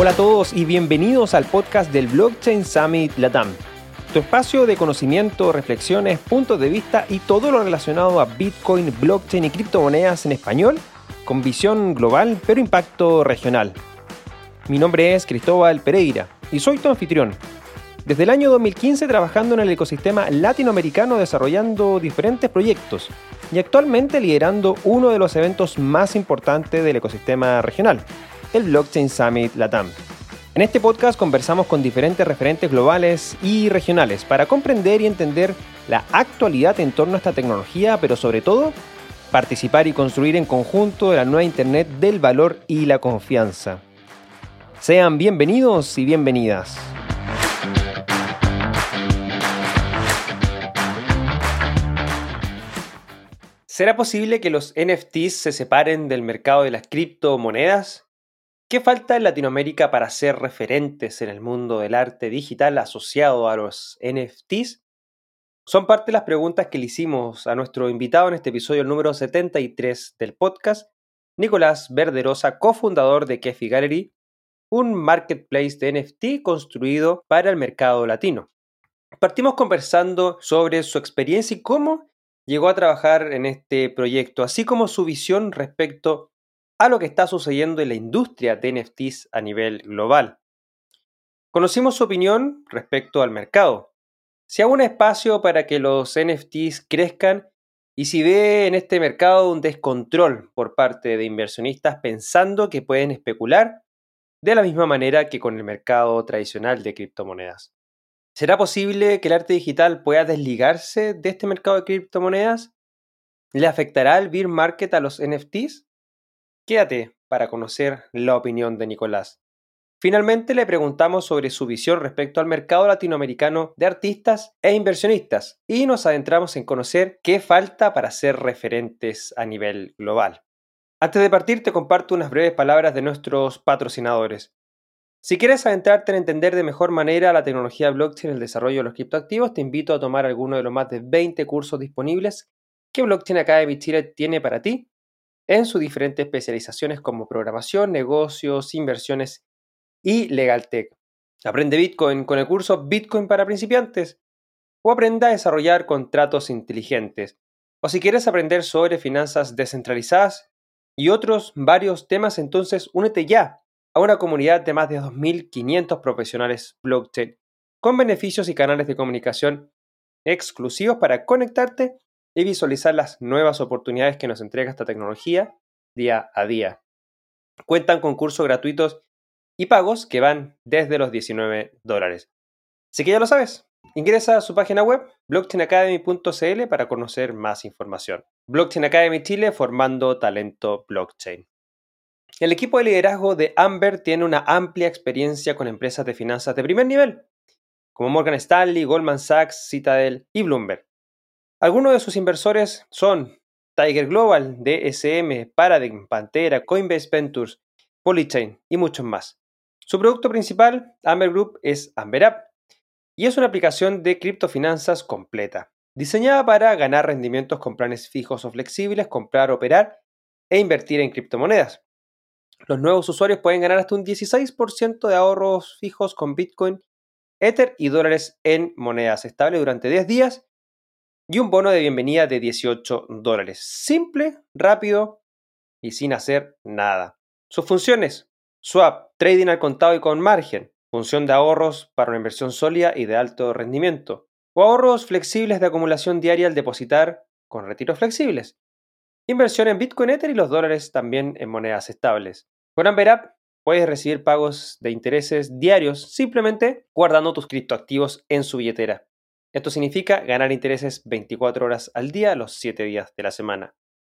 Hola a todos y bienvenidos al podcast del Blockchain Summit Latam, tu espacio de conocimiento, reflexiones, puntos de vista y todo lo relacionado a Bitcoin, blockchain y criptomonedas en español, con visión global pero impacto regional. Mi nombre es Cristóbal Pereira y soy tu anfitrión. Desde el año 2015 trabajando en el ecosistema latinoamericano desarrollando diferentes proyectos y actualmente liderando uno de los eventos más importantes del ecosistema regional, el Blockchain Summit Latam. En este podcast conversamos con diferentes referentes globales y regionales para comprender y entender la actualidad en torno a esta tecnología, pero sobre todo participar y construir en conjunto la nueva Internet del valor y la confianza. Sean bienvenidos y bienvenidas. ¿Será posible que los NFTs se separen del mercado de las criptomonedas? ¿Qué falta en Latinoamérica para ser referentes en el mundo del arte digital asociado a los NFTs? Son parte de las preguntas que le hicimos a nuestro invitado en este episodio número 73 del podcast, Nicolás Verderosa, cofundador de Kefi Gallery, un marketplace de NFT construido para el mercado latino. Partimos conversando sobre su experiencia y cómo llegó a trabajar en este proyecto, así como su visión respecto a lo que está sucediendo en la industria de NFTs a nivel global. Conocimos su opinión respecto al mercado. Si hay un espacio para que los NFTs crezcan y si ve en este mercado un descontrol por parte de inversionistas pensando que pueden especular de la misma manera que con el mercado tradicional de criptomonedas. ¿Será posible que el arte digital pueda desligarse de este mercado de criptomonedas? ¿Le afectará el bear market a los NFTs? Quédate para conocer la opinión de Nicolás. Finalmente le preguntamos sobre su visión respecto al mercado latinoamericano de artistas e inversionistas y nos adentramos en conocer qué falta para ser referentes a nivel global. Antes de partir te comparto unas breves palabras de nuestros patrocinadores. Si quieres adentrarte en entender de mejor manera la tecnología blockchain y el desarrollo de los criptoactivos, te invito a tomar alguno de los más de 20 cursos disponibles que Blockchain Academy Chile tiene para ti en sus diferentes especializaciones como programación, negocios, inversiones y legal tech. Aprende Bitcoin con el curso Bitcoin para principiantes o aprenda a desarrollar contratos inteligentes. O si quieres aprender sobre finanzas descentralizadas y otros varios temas, entonces únete ya a una comunidad de más de 2.500 profesionales blockchain con beneficios y canales de comunicación exclusivos para conectarte y visualizar las nuevas oportunidades que nos entrega esta tecnología día a día. Cuentan con cursos gratuitos y pagos que van desde los 19 dólares. Así que ya lo sabes, ingresa a su página web blockchainacademy.cl para conocer más información. Blockchain Academy Chile formando talento blockchain. El equipo de liderazgo de Amber tiene una amplia experiencia con empresas de finanzas de primer nivel, como Morgan Stanley, Goldman Sachs, Citadel y Bloomberg. Algunos de sus inversores son Tiger Global, DSM, Paradigm, Pantera, Coinbase Ventures, Polychain y muchos más. Su producto principal, Amber Group, es Amber App y es una aplicación de criptofinanzas completa, diseñada para ganar rendimientos con planes fijos o flexibles, comprar, operar e invertir en criptomonedas. Los nuevos usuarios pueden ganar hasta un 16% de ahorros fijos con Bitcoin, Ether y dólares en monedas estables durante 10 días y un bono de bienvenida de 18 dólares. Simple, rápido y sin hacer nada. Sus funciones. Swap, trading al contado y con margen. Función de ahorros para una inversión sólida y de alto rendimiento. O ahorros flexibles de acumulación diaria al depositar con retiros flexibles. Inversión en Bitcoin Ether y los dólares también en monedas estables. Con Amber puedes recibir pagos de intereses diarios simplemente guardando tus criptoactivos en su billetera. Esto significa ganar intereses 24 horas al día los 7 días de la semana.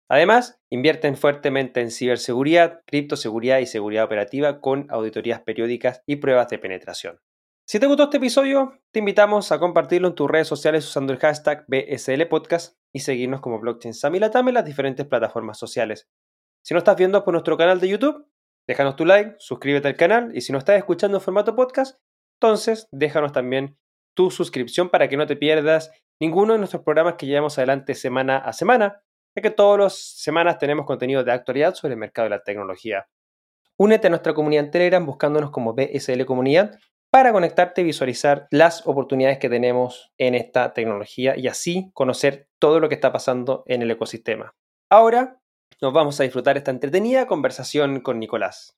Además, invierten fuertemente en ciberseguridad, criptoseguridad y seguridad operativa con auditorías periódicas y pruebas de penetración. Si te gustó este episodio, te invitamos a compartirlo en tus redes sociales usando el hashtag BSL Podcast y seguirnos como Blockchain Samilatam en las diferentes plataformas sociales. Si no estás viendo por nuestro canal de YouTube, déjanos tu like, suscríbete al canal y si no estás escuchando en formato podcast, entonces déjanos también tu suscripción para que no te pierdas ninguno de nuestros programas que llevamos adelante semana a semana, ya que todas las semanas tenemos contenido de actualidad sobre el mercado de la tecnología. Únete a nuestra comunidad en Telegram buscándonos como BSL Comunidad para conectarte y visualizar las oportunidades que tenemos en esta tecnología y así conocer todo lo que está pasando en el ecosistema. Ahora nos vamos a disfrutar esta entretenida conversación con Nicolás.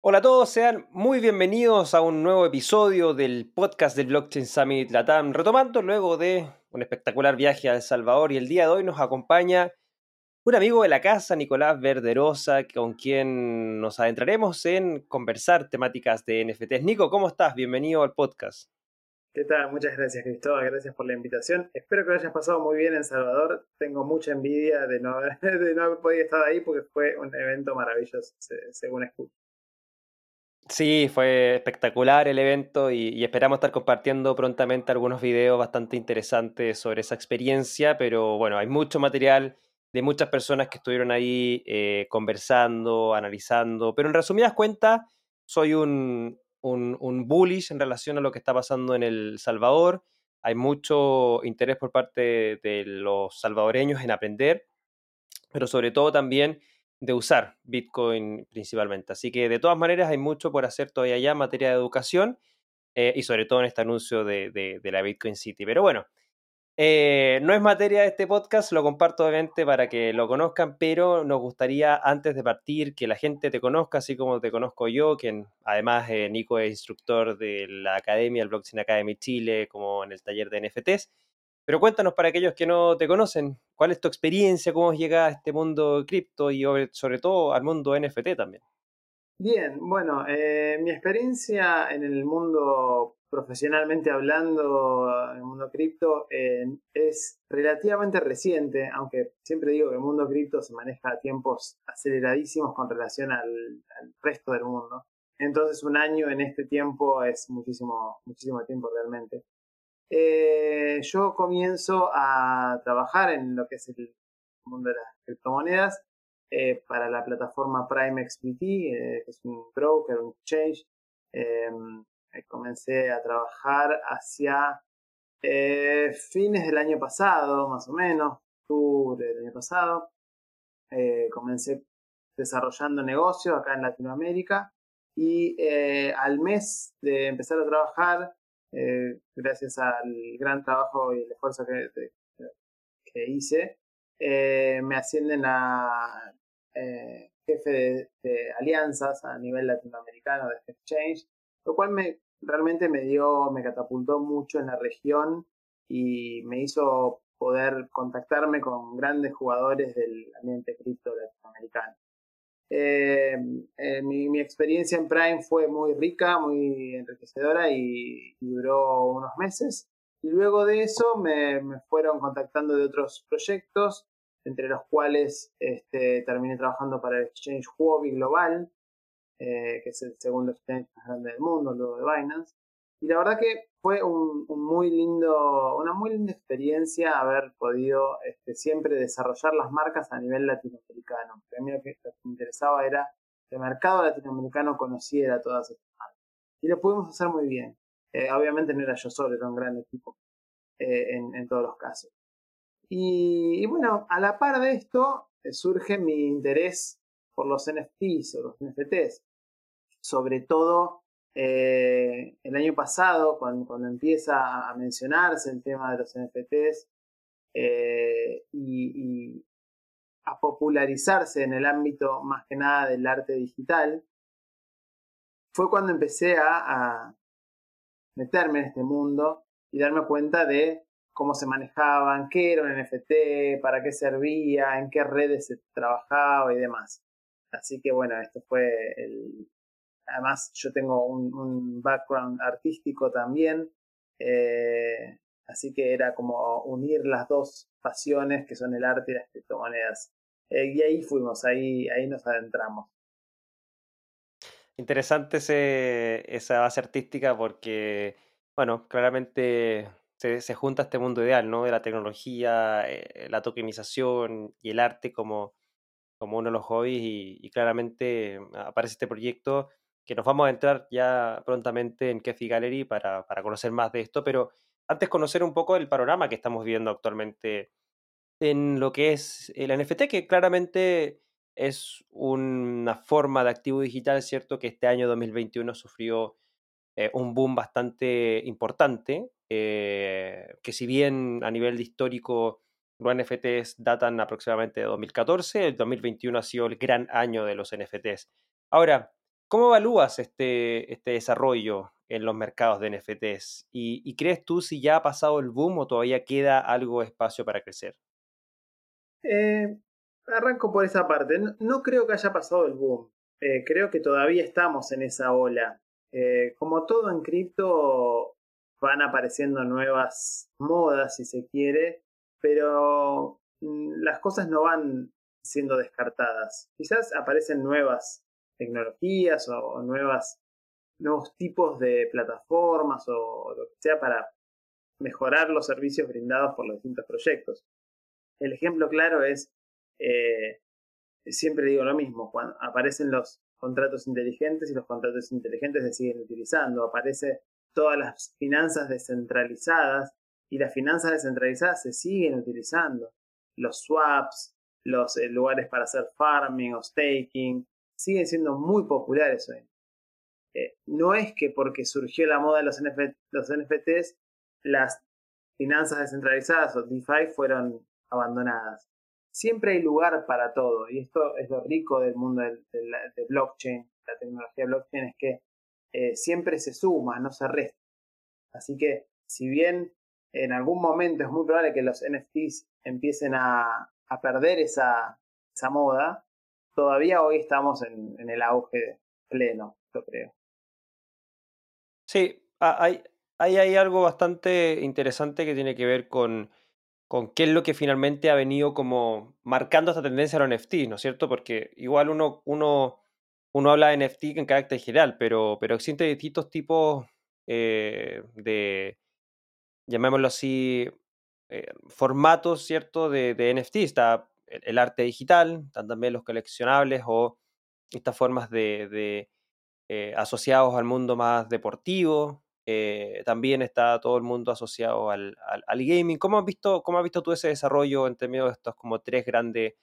Hola a todos, sean muy bienvenidos a un nuevo episodio del podcast del Blockchain Summit Latam, retomando luego de un espectacular viaje a El Salvador y el día de hoy nos acompaña un amigo de la casa, Nicolás Verderosa, con quien nos adentraremos en conversar temáticas de NFTs. Nico, ¿cómo estás? Bienvenido al podcast. ¿Qué tal? Muchas gracias, Cristóbal. Gracias por la invitación. Espero que lo hayas pasado muy bien en Salvador. Tengo mucha envidia de no, de no haber podido estar ahí porque fue un evento maravilloso, según escucho. Sí, fue espectacular el evento y, esperamos estar compartiendo prontamente algunos videos bastante interesantes sobre esa experiencia, pero bueno, hay mucho material de muchas personas que estuvieron ahí eh, conversando, analizando, pero en resumidas cuentas, soy un, un, bullish en relación a lo que está pasando en El Salvador. Hay mucho interés por parte de los salvadoreños en aprender, pero sobre todo también de usar Bitcoin principalmente. Así que de todas maneras hay mucho por hacer todavía ya en materia de educación eh, y sobre todo en este anuncio de, de, la Bitcoin City. Pero bueno, eh, no es materia de este podcast, lo comparto obviamente para que lo conozcan, pero nos gustaría antes de partir que la gente te conozca, así como te conozco yo, quien además eh, Nico es instructor de la academia, el Blockchain Academy Chile, como en el taller de NFTs. Pero cuéntanos para aquellos que no te conocen, ¿cuál es tu experiencia? ¿Cómo llega a este mundo cripto y sobre todo al mundo NFT también? Bien, bueno, eh, mi experiencia en el mundo profesionalmente hablando, en el mundo cripto, es relativamente reciente, aunque siempre digo que el mundo cripto se maneja a tiempos aceleradísimos con relación al, al, resto del mundo. Entonces un año en este tiempo es muchísimo, muchísimo tiempo realmente. Eh, yo comienzo a trabajar en lo que es el mundo de las criptomonedas eh, para la plataforma Prime XBT, eh, que es un broker, un exchange. Em, comencé a trabajar hacia fines del año pasado, más o menos, octubre del año pasado. comencé desarrollando negocios acá en Latinoamérica y al mes de empezar a trabajar eh, gracias al gran trabajo y el esfuerzo que, hice, eh, me ascienden a eh, jefe de, alianzas a nivel latinoamericano de exchange, lo cual me realmente me dio, me catapultó mucho en la región y me hizo poder contactarme con grandes jugadores del ambiente cripto latinoamericano. Eh, eh, mi, experiencia en Prime fue muy rica, muy enriquecedora y, duró unos meses. Y luego de eso me, fueron contactando de otros proyectos, entre los cuales este, terminé trabajando para el exchange Huobi Global, eh, que es el segundo exchange más grande del mundo, luego de Binance. Y la verdad que fue un, muy lindo, una muy linda experiencia haber podido este, siempre desarrollar las marcas a nivel latinoamericano. a mí lo que, me interesaba era que el mercado latinoamericano conociera todas estas marcas. Y lo pudimos hacer muy bien. Eh, obviamente no era yo solo, era un gran equipo eh, en, todos los casos. Y, bueno, a la par de esto eh, surge mi interés por los NFTs o los NFTs. Sobre todo eh, el año pasado, cuando, empieza a mencionarse el tema de los NFTs eh, y, a popularizarse en el ámbito más que nada del arte digital, fue cuando empecé a, meterme en este mundo y darme cuenta de cómo se manejaban, qué era un NFT, para qué servía, en qué redes se trabajaba y demás. Así que bueno, esto fue el, Además, yo tengo un, background artístico también, eh, así que era como unir las dos pasiones que son el arte y las criptomonedas. Eh, y ahí fuimos, ahí, ahí nos adentramos. Interesante esa base artística porque, bueno, claramente se, junta este mundo ideal, ¿no? De la tecnología, eh, la tokenización y el arte como, como uno de los hobbies y claramente aparece este proyecto que nos vamos a entrar ya prontamente en Kefi Gallery para, para, conocer más de esto, pero antes conocer un poco el panorama que estamos viendo actualmente en lo que es el NFT, que claramente es una forma de activo digital, ¿cierto? Que este año 2021 sufrió eh, un boom bastante importante, eh, que si bien a nivel histórico los NFTs datan aproximadamente de 2014, el 2021 ha sido el gran año de los NFTs. Ahora, ¿cómo evalúas este, este desarrollo en los mercados de NFTs? ¿Y, crees tú si ya ha pasado el boom o todavía queda algo de espacio para crecer? Eh, arranco por esa parte. No, creo que haya pasado el boom. Eh, creo que todavía estamos en esa ola. Eh, como todo en cripto, van apareciendo nuevas modas, si se quiere, pero mm, las cosas no van siendo descartadas. Quizás aparecen nuevas tecnologías o, nuevas, nuevos tipos de plataformas o, lo que sea para mejorar los servicios brindados por los distintos proyectos. El ejemplo claro es, eh, siempre digo lo mismo, cuando aparecen los contratos inteligentes y los contratos inteligentes se siguen utilizando, aparece todas las finanzas descentralizadas y las finanzas descentralizadas se siguen utilizando. Los swaps, los eh, lugares para hacer farming o staking, siguen siendo muy populares hoy. Eh, no es que porque surgió la moda de los, los NFTs, las finanzas descentralizadas o DeFi fueron abandonadas. Siempre hay lugar para todo y esto es lo rico del mundo de, blockchain, la tecnología blockchain es que eh, siempre se suma, no se resta. Así que si bien en algún momento es muy probable que los NFTs empiecen a, perder esa, esa, moda, todavía hoy estamos en, el auge pleno, yo creo. Sí, hay, hay, algo bastante interesante que tiene que ver con, con qué es lo que finalmente ha venido como marcando esta tendencia a los NFTs, ¿no es cierto? Porque igual uno, uno, uno habla de NFT en carácter general, pero, pero existen distintos tipos eh, de, llamémoslo así, eh, formatos, ¿cierto?, de, de NFT. Está el, arte digital, están también los coleccionables o estas formas de, eh, asociados al mundo más deportivo. Eh, también está todo el mundo asociado al, gaming. ¿Cómo has, visto, ¿Cómo has visto tú ese desarrollo en términos de estos como tres grandes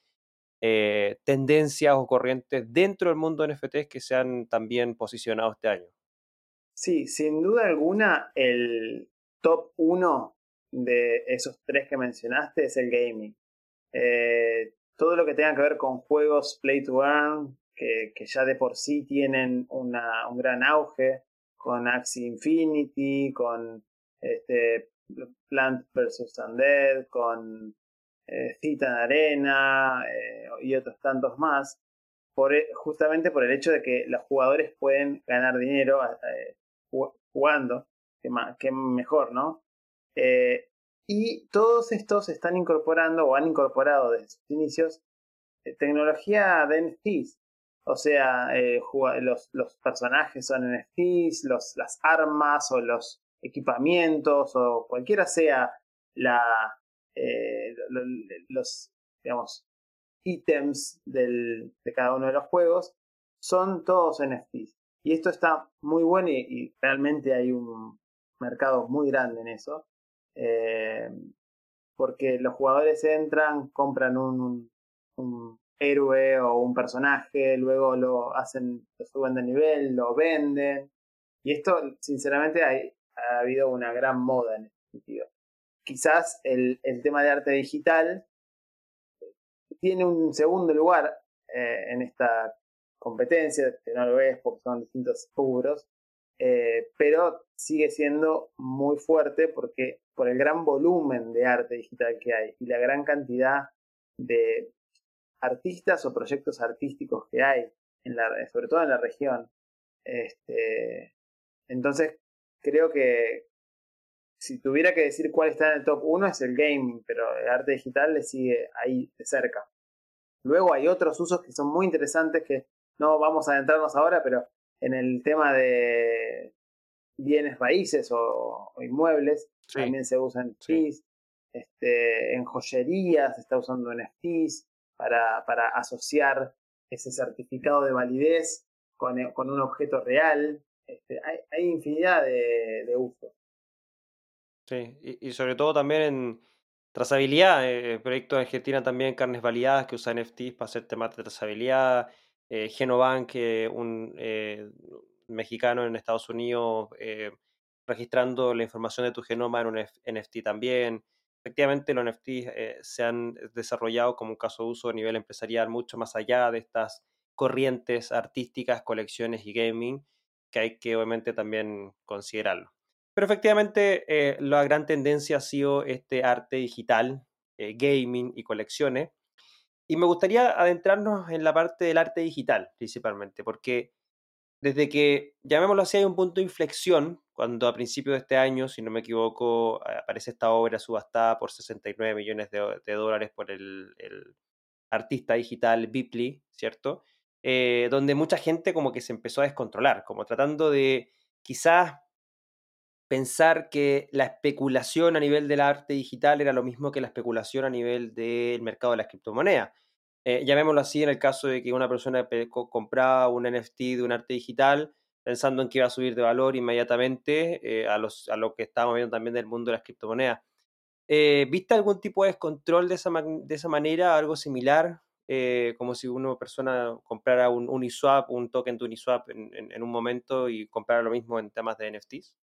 tendencias o corrientes dentro del mundo de NFTs que se han también posicionado este año? Sí, sin duda alguna, el, top uno de esos tres que mencionaste es el gaming. Eh, todo lo que tenga que ver con juegos play to earn, que, ya de por sí tienen una, un gran auge, con Axie Infinity, con este, Plant vs. Undead, con eh, Arena eh, y otros tantos más, por, e, justamente por el hecho de que los jugadores pueden ganar dinero jugando que, mejor, ¿no? Eh, y todos estos están incorporando o han incorporado desde sus inicios eh, tecnología de NFTs. O sea, eh, los, los, personajes son NFTs, los, las armas o los equipamientos o cualquiera sea la, los, digamos, ítems del, de cada uno de los juegos, son todos NFTs. Y esto está muy bueno y realmente hay un, mercado muy grande en eso. Eh, porque los jugadores entran, compran un, héroe o un personaje, luego lo hacen, lo suben de nivel, lo venden. Y esto, sinceramente, ha habido una gran moda en este sentido. Quizás el, el tema de arte digital tiene un segundo lugar eh, en esta competencia, que no lo ves porque son distintos rubros, eh, pero sigue siendo muy fuerte porque por el gran volumen de arte digital que hay y la gran cantidad de artistas o proyectos artísticos que hay, en la, sobre todo en la región. Este, entonces, creo que si tuviera que decir cuál está en el top 1 es el game, pero el arte digital le sigue ahí de cerca. Luego hay otros usos que son muy interesantes que no vamos a adentrarnos ahora, pero en el tema de bienes raíces o, inmuebles, también se usan NFTs. Este, en joyería se está usando NFTs para, para asociar ese certificado de validez con, eh, con un objeto real. Este, hay, hay, infinidad de, de usos. Sí, y, sobre todo también en, Trazabilidad, eh, proyecto de Argentina también, carnes validadas que usa NFTs para hacer temas de trazabilidad. Eh, Genobank, un eh, mexicano en Estados Unidos, eh, registrando la información de tu genoma en un NFT también. Efectivamente, los NFTs se han desarrollado como un caso de uso a nivel empresarial mucho más allá de estas corrientes artísticas, colecciones y gaming, que hay que obviamente también considerarlo. Pero efectivamente, eh, la gran tendencia ha sido este arte digital, eh, gaming y colecciones. Y me gustaría adentrarnos en la parte del arte digital, principalmente, porque desde que, llamémoslo así, hay un punto de inflexión, cuando a principios de este año, si no me equivoco, aparece esta obra subastada por 69 millones de, dólares por el, artista digital Bipley, ¿cierto? Eh, donde mucha gente como que se empezó a descontrolar, como tratando de quizás pensar que la especulación a nivel del arte digital era lo mismo que la especulación a nivel del mercado de las criptomonedas. Eh, llamémoslo así en el caso de que una persona compraba un NFT de un arte digital pensando en que iba a subir de valor inmediatamente eh, a, lo que estábamos viendo también del mundo de las criptomonedas. Eh, ¿Viste algún tipo de descontrol de esa, manera, algo similar? como si una persona comprara un Uniswap, un token de Uniswap en, en un momento y comprara lo mismo en temas de NFTs?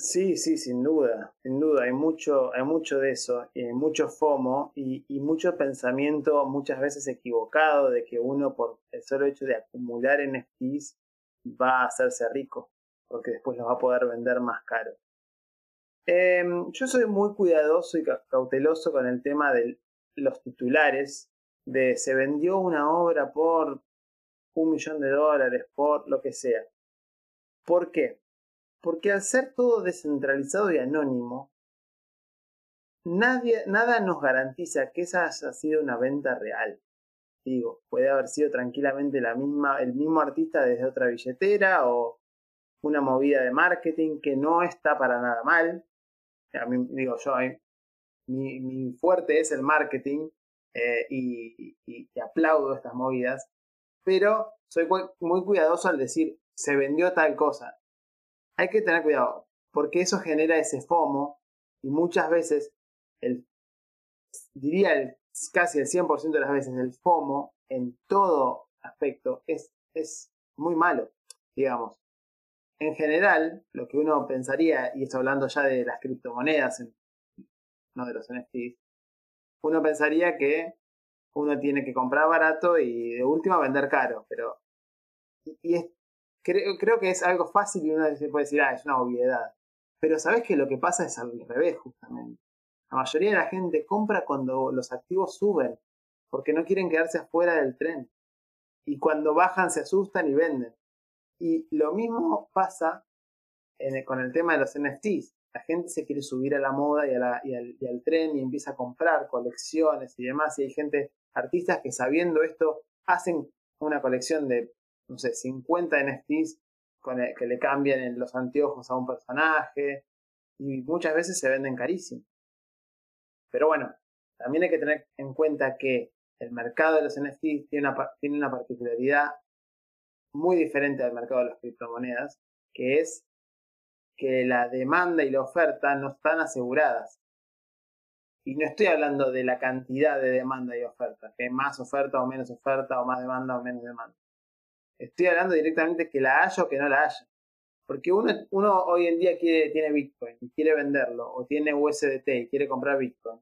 Sí, sí, sin duda, sin duda, hay mucho, hay mucho de eso, y mucho FOMO y, mucho pensamiento muchas veces equivocado de que uno por el solo hecho de acumular NFTs va a hacerse rico, porque después los va a poder vender más caro. Em, yo soy muy cuidadoso y cauteloso con el tema de los titulares, de se vendió una obra por un millón de dólares, por lo que sea. ¿Por qué? Porque al ser todo descentralizado y anónimo, nadie, nada nos garantiza que esa haya sido una venta real. Digo, puede haber sido tranquilamente la misma, el mismo artista desde otra billetera o una movida de marketing que no está para nada mal. A mí, digo yo, mi, mi fuerte es el marketing eh, y, y, aplaudo estas movidas, pero soy muy cuidadoso al decir se vendió tal cosa hay que tener cuidado, porque eso genera ese FOMO y muchas veces, el, diría el, casi el 100% de las veces, el FOMO en todo aspecto es, es muy malo, digamos. En general, lo que uno pensaría, y estoy hablando ya de las criptomonedas, no de los NFTs, uno pensaría que uno tiene que comprar barato y de última vender caro, pero y, es, creo, que es algo fácil y uno puede decir, ah, es una obviedad. Pero sabes que lo que pasa es al revés, justamente. La mayoría de la gente compra cuando los activos suben, porque no quieren quedarse afuera del tren. Y cuando bajan se asustan y venden. Y lo mismo pasa con el tema de los NFTs. La gente se quiere subir a la moda y, al, tren y empieza a comprar colecciones y demás. Y hay gente, artistas que sabiendo esto, hacen una colección de no sé, 50 NFTs con que le cambian los anteojos a un personaje y muchas veces se venden carísimo. Pero bueno, también hay que tener en cuenta que el mercado de los NFTs tiene una, tiene una particularidad muy diferente al mercado de las criptomonedas, que es que la demanda y la oferta no están aseguradas. Y no estoy hablando de la cantidad de demanda y oferta, que más oferta o menos oferta, o más demanda o menos demanda. Estoy hablando directamente que la haya o que no la haya. Porque uno, uno hoy en día quiere, tiene Bitcoin y quiere venderlo, o tiene USDT y quiere comprar Bitcoin.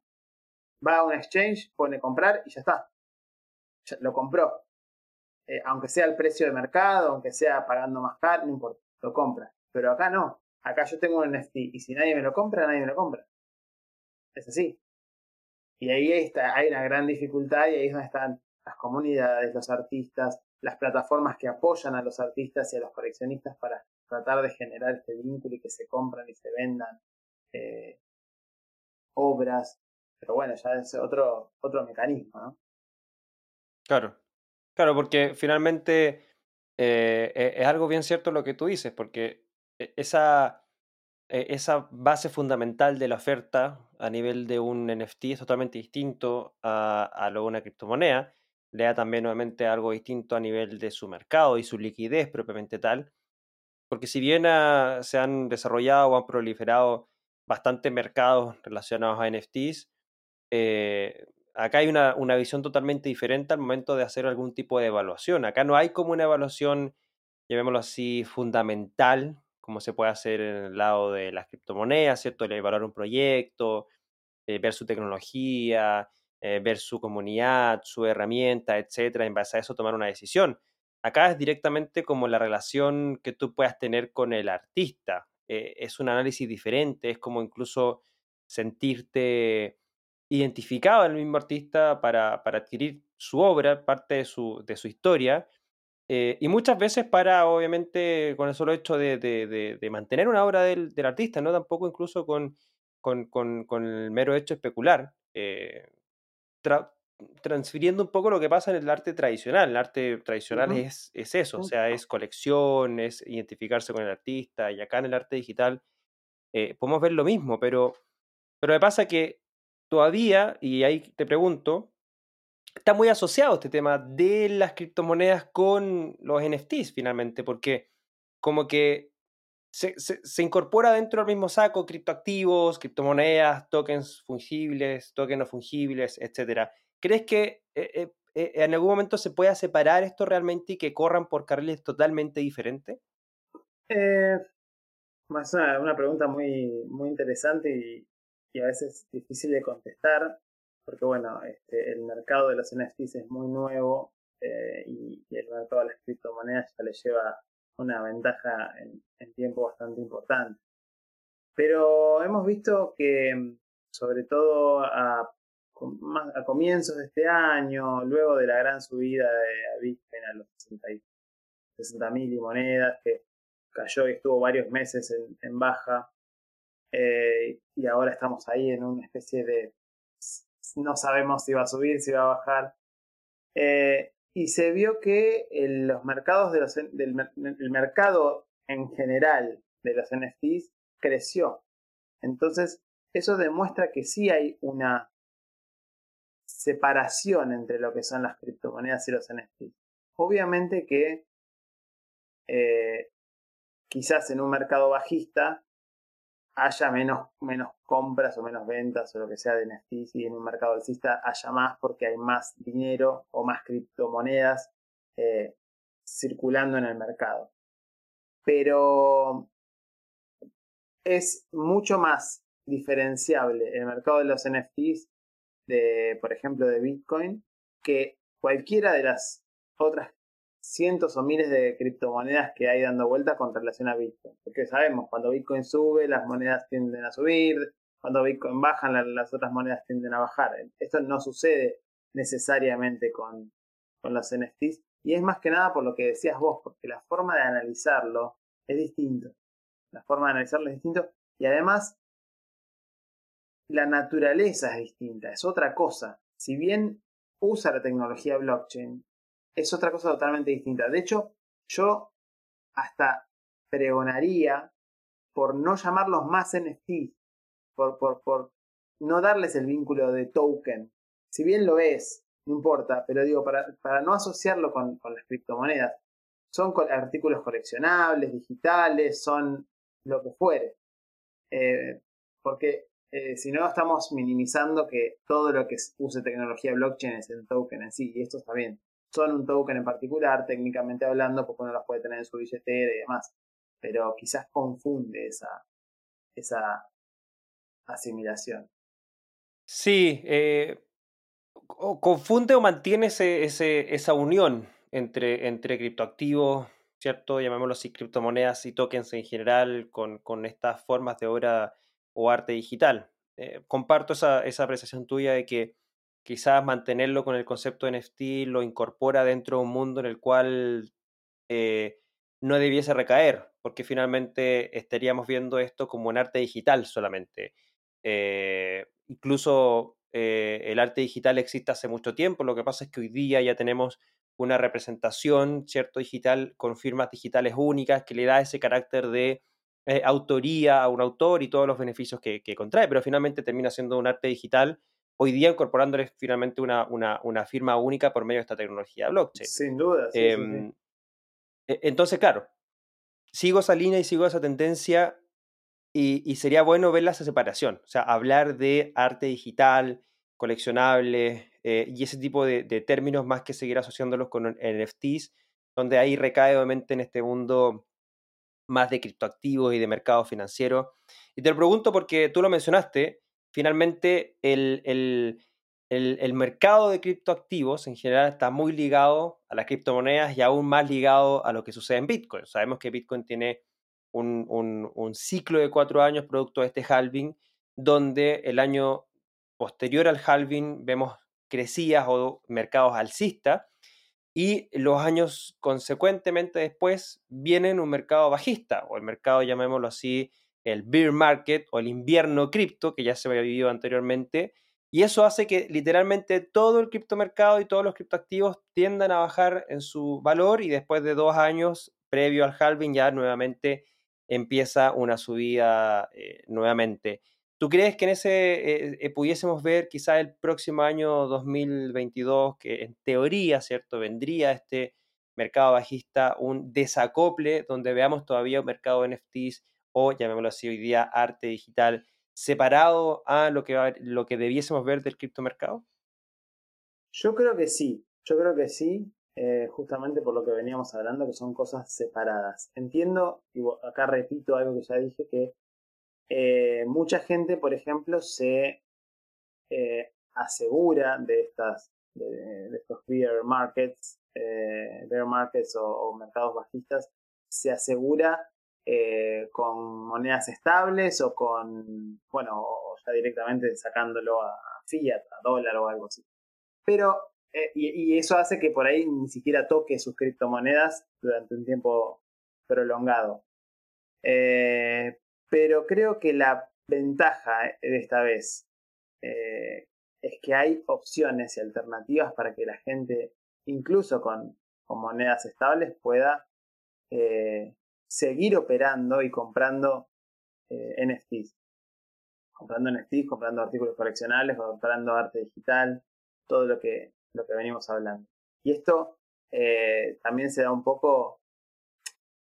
Va a un exchange, pone comprar y ya está. lo compró. Eh, aunque sea el precio de mercado, aunque sea pagando más caro, no importa, lo compra. Pero acá no. Acá yo tengo un NFT y si nadie me lo compra, nadie me lo compra. Es así. Y ahí está, hay una gran dificultad y ahí es donde están las comunidades, los artistas, las plataformas que apoyan a los artistas y a los coleccionistas para tratar de generar este vínculo y que se compran y se vendan eh, obras. Pero bueno, ya es otro, otro mecanismo, ¿no? Claro, claro, porque finalmente eh, e, es algo bien cierto lo que tú dices, porque e, esa, e, esa base fundamental de la oferta a nivel de un NFT es totalmente distinto a, a lo de una criptomoneda le también nuevamente algo distinto a nivel de su mercado y su liquidez propiamente tal. Porque si bien se han desarrollado o han proliferado bastantes mercados relacionados a NFTs, eh, acá hay una, una, visión totalmente diferente al momento de hacer algún tipo de evaluación. Acá no hay como una evaluación, llamémoslo así, fundamental, como se puede hacer en el lado de las criptomonedas, ¿cierto? El evaluar un proyecto, eh, ver su tecnología, eh, ver su comunidad, su herramienta, etcétera, en base a eso tomar una decisión. Acá es directamente como la relación que tú puedas tener con el artista. Eh, es un análisis diferente, es como incluso sentirte identificado en el mismo artista para, para adquirir su obra, parte de su, de su historia, eh, y muchas veces para, obviamente, con el solo hecho de, de, mantener una obra del, del, artista, ¿no? Tampoco incluso con, con, con, el mero hecho especular, transfiriendo un poco lo que pasa en el arte tradicional. El arte tradicional es, es, eso, o sea, es colección, es identificarse con el artista, y acá en el arte digital eh, podemos ver lo mismo, pero, pero me pasa que todavía, y ahí te pregunto, está muy asociado este tema de las criptomonedas con los NFTs finalmente, porque como que se, se, incorpora dentro del mismo saco criptoactivos, criptomonedas, tokens fungibles, tokens no fungibles, etc. ¿Crees que eh, eh, eh, en algún momento se pueda separar esto realmente y que corran por carriles totalmente diferentes? más una, una, pregunta muy, muy interesante y, y a veces difícil de contestar porque bueno, este, el mercado de los NFTs es muy nuevo eh, y, el mercado de las criptomonedas ya le lleva una ventaja en, tiempo bastante importante. Pero hemos visto que, sobre todo a, comienzos de este año, luego de la gran subida de Bitcoin a los 60 mil y monedas, que cayó y estuvo varios meses en, baja, eh, y ahora estamos ahí en una especie de no sabemos si va a subir, si va a bajar. Eh, y se vio que los mercados de los, del el mercado en general de los NFTs creció. Entonces, eso demuestra que sí hay una separación entre lo que son las criptomonedas y los NFTs. Obviamente que eh, quizás en un mercado bajista haya menos, menos compras o menos ventas o lo que sea de NFTs y en un mercado alcista haya más porque hay más dinero o más criptomonedas eh, circulando en el mercado. Pero es mucho más diferenciable el mercado de los NFTs de, por ejemplo, de Bitcoin que cualquiera de las otras cientos o miles de criptomonedas que hay dando vueltas con relación a Bitcoin. Porque sabemos, cuando Bitcoin sube, las monedas tienden a subir, cuando Bitcoin baja, las otras monedas tienden a bajar. Esto no sucede necesariamente con, con los NFTs. Y es más que nada por lo que decías vos, porque la forma de analizarlo es distinto. La forma de analizarlo es distinto. Y además, la naturaleza es distinta, es otra cosa. Si bien usa la tecnología blockchain, es otra cosa totalmente distinta. De hecho, yo hasta pregonaría por no llamarlos más NFT, por, por, por no darles el vínculo de token. Si bien lo es, no importa, pero digo, para, para no asociarlo con, con, las criptomonedas, son artículos coleccionables, digitales, son lo que fuere. Eh, porque eh, si no, estamos minimizando que todo lo que use tecnología blockchain es el token en sí, y esto está bien son un token en particular, técnicamente hablando, porque uno los puede tener en su billetera y demás. Pero quizás confunde esa, esa asimilación. Sí, eh, confunde o mantiene ese, esa unión entre, entre criptoactivos, ¿cierto? Llamémoslo así, criptomonedas y tokens en general con, con estas formas de obra o arte digital. Eh, comparto esa, esa apreciación tuya de que quizás mantenerlo con el concepto de NFT lo incorpora dentro de un mundo en el cual eh, no debiese recaer, porque finalmente estaríamos viendo esto como un arte digital solamente. Eh, incluso eh, el arte digital existe hace mucho tiempo, lo que pasa es que hoy día ya tenemos una representación, ¿cierto? Digital con firmas digitales únicas que le da ese carácter de autoría a un autor y todos los beneficios que, que contrae, pero finalmente termina siendo un arte digital hoy día incorporándole finalmente una, una, firma única por medio de esta tecnología blockchain. Sin duda. Em, e, entonces, claro, sigo esa línea y sigo esa tendencia y, sería bueno ver esa separación, o sea, hablar de arte digital coleccionables eh, y ese tipo de, términos más que seguir asociándolos con NFTs, donde ahí recae obviamente en este mundo más de criptoactivos y de mercado financiero. Y te lo pregunto porque tú lo mencionaste, finalmente el, el, mercado de criptoactivos en general está muy ligado a las criptomonedas y aún más ligado a lo que sucede en Bitcoin. Sabemos que Bitcoin tiene un, un ciclo de cuatro años producto de este halving, donde el año posterior al halving vemos crecidas o mercados alcistas y los años consecuentemente después vienen un mercado bajista o el mercado, llamémoslo así, el bear market o el invierno cripto que ya se había vivido anteriormente y eso hace que literalmente todo el criptomercado y todos los criptoactivos tiendan a bajar en su valor y después de dos años previo al halving ya nuevamente empieza una subida eh, nuevamente. ¿Tú crees que en ese eh, eh, pudiésemos ver quizá el próximo año 2022, que en teoría, ¿cierto?, vendría este mercado bajista, un desacople donde veamos todavía un mercado de NFTs o, llamémoslo así hoy día, arte digital separado a lo que, lo que debiésemos ver del criptomercado? Yo creo que sí, yo creo que sí, eh, justamente por lo que veníamos hablando, que son cosas separadas. Entiendo, y acá repito algo que ya dije, que eh, mucha gente, por ejemplo, se eh, asegura de estas de, estos bear markets, bear markets o, mercados bajistas, se asegura con monedas estables o con, bueno, ya directamente sacándolo a fiat, a dólar o algo así. Pero, y, y, eso hace que por ahí ni siquiera toque sus criptomonedas durante un tiempo prolongado. Eh, pero creo que la ventaja eh, de esta vez eh, es que hay opciones y alternativas para que la gente, incluso con, monedas estables, pueda eh, seguir operando y comprando NFTs. Comprando NFTs, comprando artículos coleccionables, comprando arte digital, todo lo que, lo que venimos hablando. Y esto también se da un poco,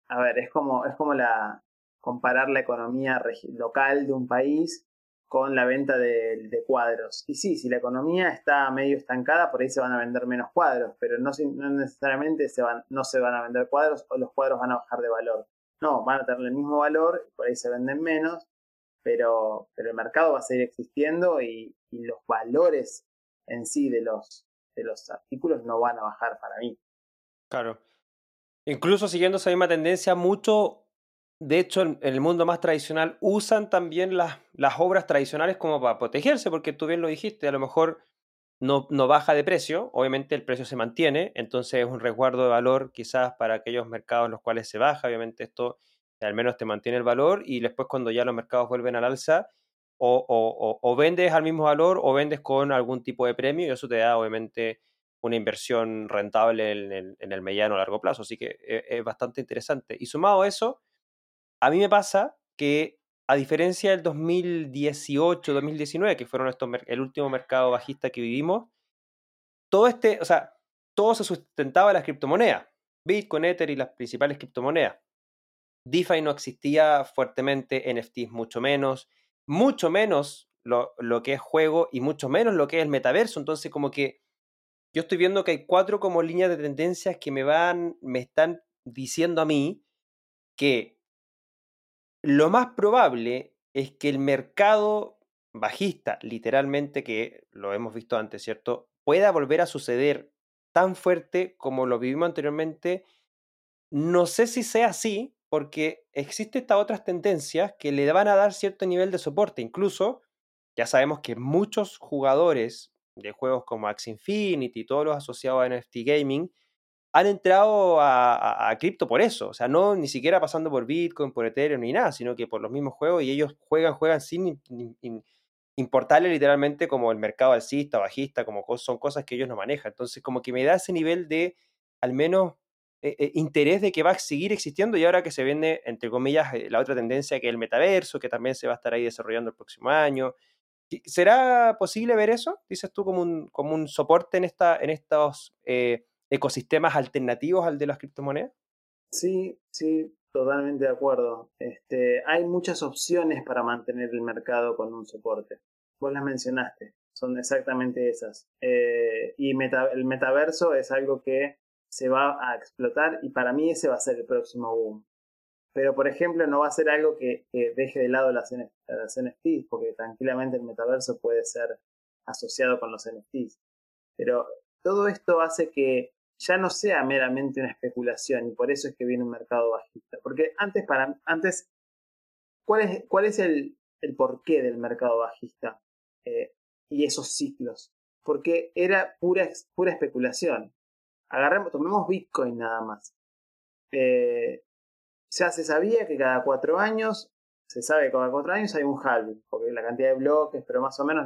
a ver, es como, es como la, comparar la economía local de un país con la venta de, cuadros. Y sí, si la economía está medio estancada, por ahí se van a vender menos cuadros, pero no, necesariamente se van, no se van a vender cuadros o los cuadros van a bajar de valor. No, van a tener el mismo valor, por ahí se venden menos, pero, pero el mercado va a seguir existiendo y, los valores en sí de los, de los artículos no van a bajar para mí. Claro. Incluso siguiendo esa misma tendencia, mucho de hecho, en, el mundo más tradicional usan también las, las obras tradicionales como para protegerse, porque tú bien lo dijiste, a lo mejor no, no, baja de precio, obviamente el precio se mantiene, entonces es un resguardo de valor quizás para aquellos mercados en los cuales se baja, obviamente esto al menos te mantiene el valor y después cuando ya los mercados vuelven al alza, o, o, o, vendes al mismo valor o vendes con algún tipo de premio y eso te da obviamente una inversión rentable en el, mediano o largo plazo, así que es, es bastante interesante. Y sumado a eso, a mí me pasa que, a diferencia del 2018-2019, que fueron estos, el último mercado bajista que vivimos, todo este, o sea, todo se sustentaba en las criptomonedas, Bitcoin, Ether y las principales criptomonedas. DeFi no existía fuertemente, NFTs mucho menos, mucho menos lo, lo, que es juego y mucho menos lo que es el metaverso. Entonces, como que yo estoy viendo que hay cuatro como líneas de tendencias que me van, me están diciendo a mí que lo más probable es que el mercado bajista, literalmente, que lo hemos visto antes, ¿cierto? Pueda volver a suceder tan fuerte como lo vivimos anteriormente. No sé si sea así, porque existen estas otras tendencias que le van a dar cierto nivel de soporte. Incluso, ya sabemos que muchos jugadores de juegos como Axie Infinity y todos los asociados a NFT Gaming han entrado a, cripto por eso. O sea, no ni siquiera pasando por Bitcoin, por Ethereum ni nada, sino que por los mismos juegos y ellos juegan, juegan sin importarle literalmente como el mercado alcista, bajista, como son cosas que ellos no manejan. Entonces, como que me da ese nivel de, al menos, eh, eh, interés de que va a seguir existiendo y ahora que se vende, entre comillas, eh, la otra tendencia que es el metaverso, que también se va a estar ahí desarrollando el próximo año. ¿Será posible ver eso? Dices tú como un, como un soporte en, esta, en estos ecosistemas alternativos al de las criptomonedas? Sí, sí, totalmente de acuerdo. Este, hay muchas opciones para mantener el mercado con un soporte. Vos las mencionaste. son exactamente esas. Eh, y el metaverso es algo que se va a explotar y para mí ese va a ser el próximo boom. Pero, por ejemplo, no va a ser algo que, deje de lado las, las NFTs, porque tranquilamente el metaverso puede ser asociado con los NFTs. Pero todo esto hace que ya no sea meramente una especulación y por eso es que viene un mercado bajista. Porque antes, para, antes ¿cuál es, cuál es el, el porqué del mercado bajista eh, y esos ciclos? Porque era pura, pura especulación. Agarremos, tomemos Bitcoin nada más. Eh, ya se sabía que cada cuatro años, se sabe que cada cuatro años hay un halving, porque la cantidad de bloques, pero más o menos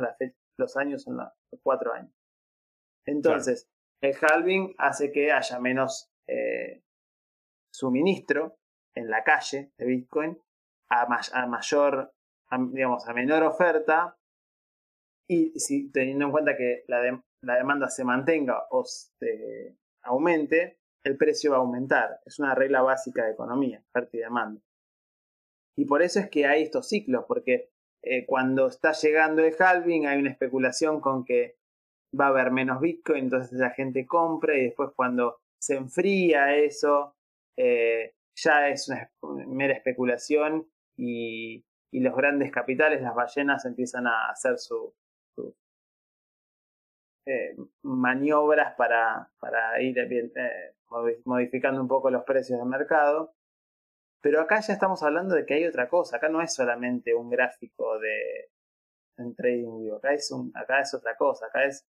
los años son cuatro años. Entonces, el halving hace que haya menos eh, suministro en la calle de Bitcoin a, mayor, digamos, a menor oferta. Y si teniendo en cuenta que la, demanda se mantenga o se aumente, el precio va a aumentar. Es una regla básica de economía, oferta y demanda. Y por eso es que hay estos ciclos, porque eh, cuando está llegando el halving hay una especulación con que va a haber menos Bitcoin, entonces la gente compra y después cuando se enfría eso, eh, ya es una mera especulación y, los grandes capitales, las ballenas, empiezan a hacer sus eh, maniobras para, para ir eh, modificando un poco los precios del mercado. Pero acá ya estamos hablando de que hay otra cosa. Acá no es solamente un gráfico de en trading Acá es, un, acá es otra cosa. Acá es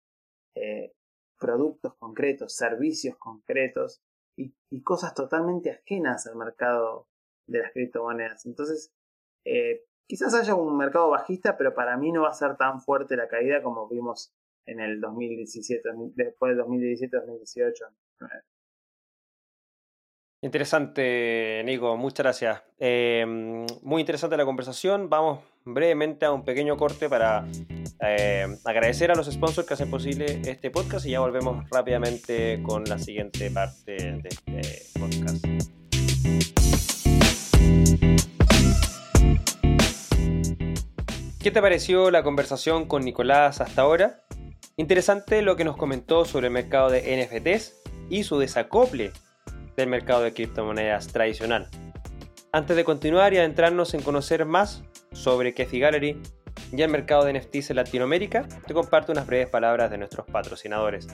eh, productos concretos, servicios concretos y, cosas totalmente ajenas al mercado de las criptomonedas. Entonces, eh, quizás haya un mercado bajista, pero para mí no va a ser tan fuerte la caída como vimos en el 2017, después del 2017-2018. Interesante, Nico, muchas gracias. Eh, muy interesante la conversación. Vamos brevemente a un pequeño corte para eh, agradecer a los sponsors que hacen posible este podcast y ya volvemos rápidamente con la siguiente parte de este podcast. ¿Qué te pareció la conversación con Nicolás hasta ahora? Interesante lo que nos comentó sobre el mercado de NFTs y su desacople del mercado de criptomonedas tradicional. Antes de continuar y adentrarnos en conocer más sobre Kefi Gallery y el mercado de NFTs en Latinoamérica, te comparto unas breves palabras de nuestros patrocinadores.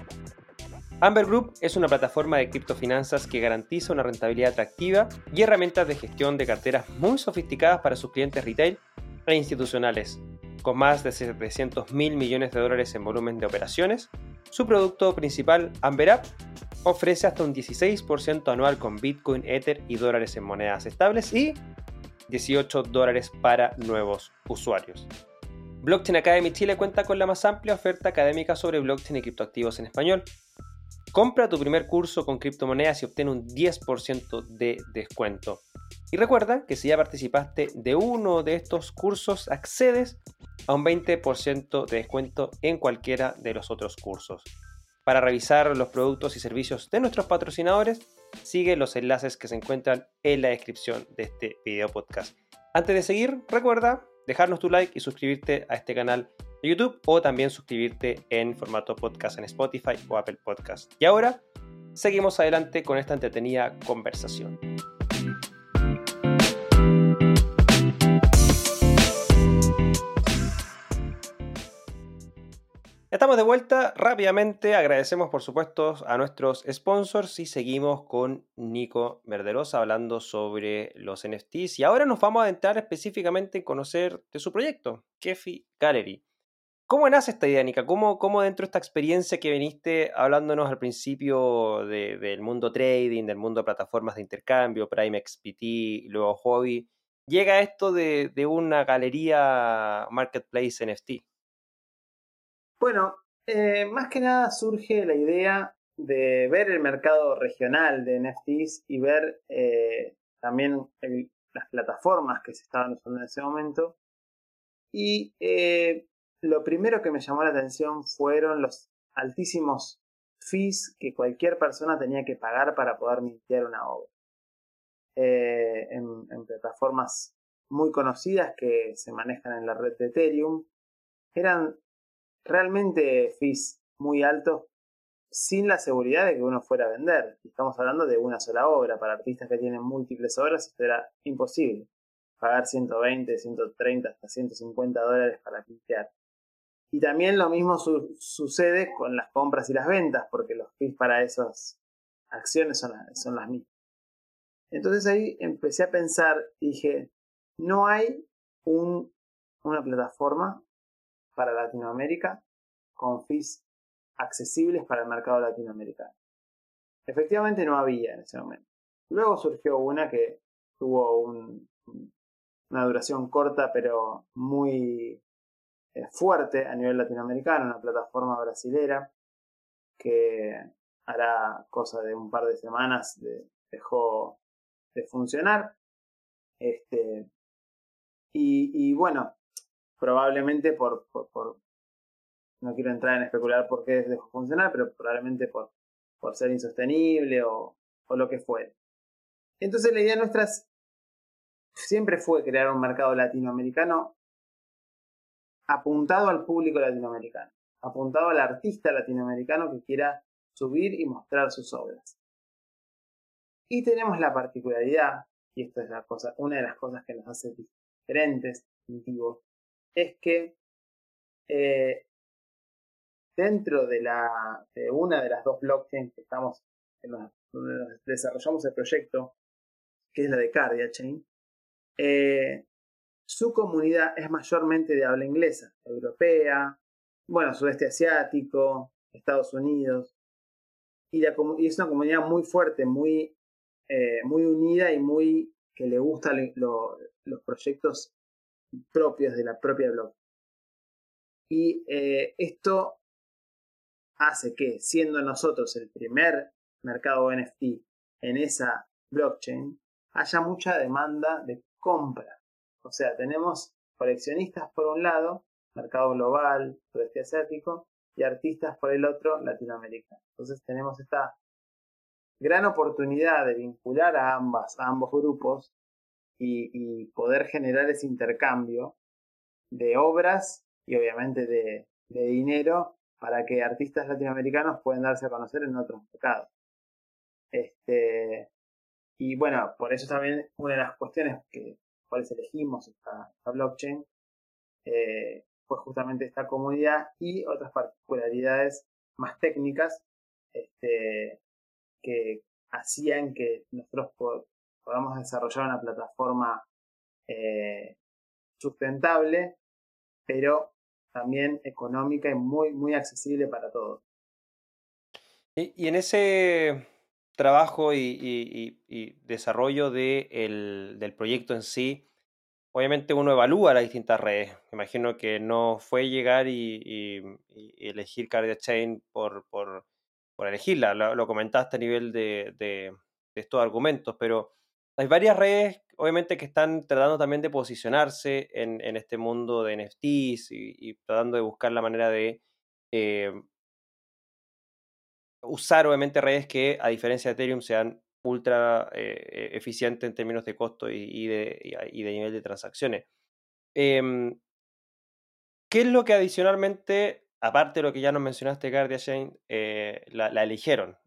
Amber Group es una plataforma de criptofinanzas que garantiza una rentabilidad atractiva y herramientas de gestión de carteras muy sofisticadas para sus clientes retail e institucionales. Con más de 700 mil millones de dólares en volumen de operaciones, su producto principal, Amber App, ofrece hasta un 16% anual con Bitcoin, Ether y dólares en monedas estables y 18 dólares para nuevos usuarios. Blockchain Academy Chile cuenta con la más amplia oferta académica sobre blockchain y criptoactivos en español. Compra tu primer curso con criptomonedas y obtén un 10% de descuento. Y recuerda que si ya participaste de uno de estos cursos, accedes a un 20% de descuento en cualquiera de los otros cursos. Para revisar los productos y servicios de nuestros patrocinadores, sigue los enlaces que se encuentran en la descripción de este video podcast. Antes de seguir, recuerda dejarnos tu like y suscribirte a este canal de YouTube o también suscribirte en formato podcast en Spotify o Apple Podcast. Y ahora, seguimos adelante con esta entretenida conversación. Estamos de vuelta rápidamente. Agradecemos, por supuesto, a nuestros sponsors y seguimos con Nico Verderosa hablando sobre los NFTs. Y ahora nos vamos a adentrar específicamente en conocer de su proyecto, Kefi Gallery. ¿Cómo nace esta idea, Nika? ¿Cómo, ¿Cómo, dentro de esta experiencia que viniste hablándonos al principio del mundo trading, del mundo de plataformas de intercambio, Prime XPT, luego Hobby, llega esto de, de una galería marketplace NFT? Bueno, eh, más que nada surge la idea de ver el mercado regional de NFTs y ver eh, también las plataformas que se estaban usando en ese momento. Y eh, lo primero que me llamó la atención fueron los altísimos fees que cualquier persona tenía que pagar para poder mintear una obra. en, plataformas muy conocidas que se manejan en la red de Ethereum, eran realmente fees muy altos sin la seguridad de que uno fuera a vender. Estamos hablando de una sola obra. Para artistas que tienen múltiples obras esto era imposible. Pagar 120, 130, hasta 150 dólares para pintear. Y también lo mismo sucede con las compras y las ventas, porque los fees para esas acciones son, son las mismas. Entonces ahí empecé a pensar dije, no hay un, una plataforma para Latinoamérica con fees accesibles para el mercado latinoamericano. Efectivamente no había en ese momento. Luego surgió una que tuvo una duración corta pero muy eh, fuerte a nivel latinoamericano, una plataforma brasilera que hará cosa de un par de semanas dejó de funcionar. Este, y, bueno, probablemente por, no quiero entrar en especular por qué dejó de funcionar, pero probablemente por, por ser insostenible o, o lo que fuere. Entonces la idea nuestra siempre fue crear un mercado latinoamericano apuntado al público latinoamericano, apuntado al artista latinoamericano que quiera subir y mostrar sus obras. Y tenemos la particularidad, y esto es la cosa, una de las cosas que nos hace diferentes, distintivos, es que eh, dentro de, la, de una de las dos blockchains que estamos, en desarrollamos el proyecto, que es la de Cardia Chain, eh, su comunidad es mayormente de habla inglesa, europea, bueno, sudeste asiático, Estados Unidos, y, es una comunidad muy fuerte, muy, eh, muy unida y muy que le gustan los proyectos propios de la propia blog. Y eh, esto hace que, siendo nosotros el primer mercado NFT en esa blockchain, haya mucha demanda de compra o sea, tenemos coleccionistas por un lado, mercado global, sudeste asiático, y artistas por el otro, latinoamericano. Entonces tenemos esta gran oportunidad de vincular a ambas, a ambos grupos y, poder generar ese intercambio de obras y obviamente de, dinero para que artistas latinoamericanos puedan darse a conocer en otros mercados. Este, y bueno, por eso también una de las cuestiones que cuales elegimos esta, blockchain, eh, fue justamente esta comunidad y otras particularidades más técnicas este, que hacían que nosotros podamos desarrollar una plataforma eh, sustentable, pero también económica y muy, muy accesible para todos. Y, en ese trabajo y, desarrollo del proyecto en sí, obviamente uno evalúa las distintas redes. Imagino que no fue llegar y, elegir Cardia Chain por, por, elegirla. Lo, comentaste a nivel de, estos argumentos, pero hay varias redes, obviamente, que están tratando también de posicionarse en, este mundo de NFTs y, tratando de buscar la manera de eh, usar obviamente redes que a diferencia de Ethereum sean ultra eh, eficientes en términos de costo y, de, nivel de transacciones. Em, ¿Qué es lo que adicionalmente, aparte de lo que ya nos mencionaste, Guardia Chain, eh, la, eligieron?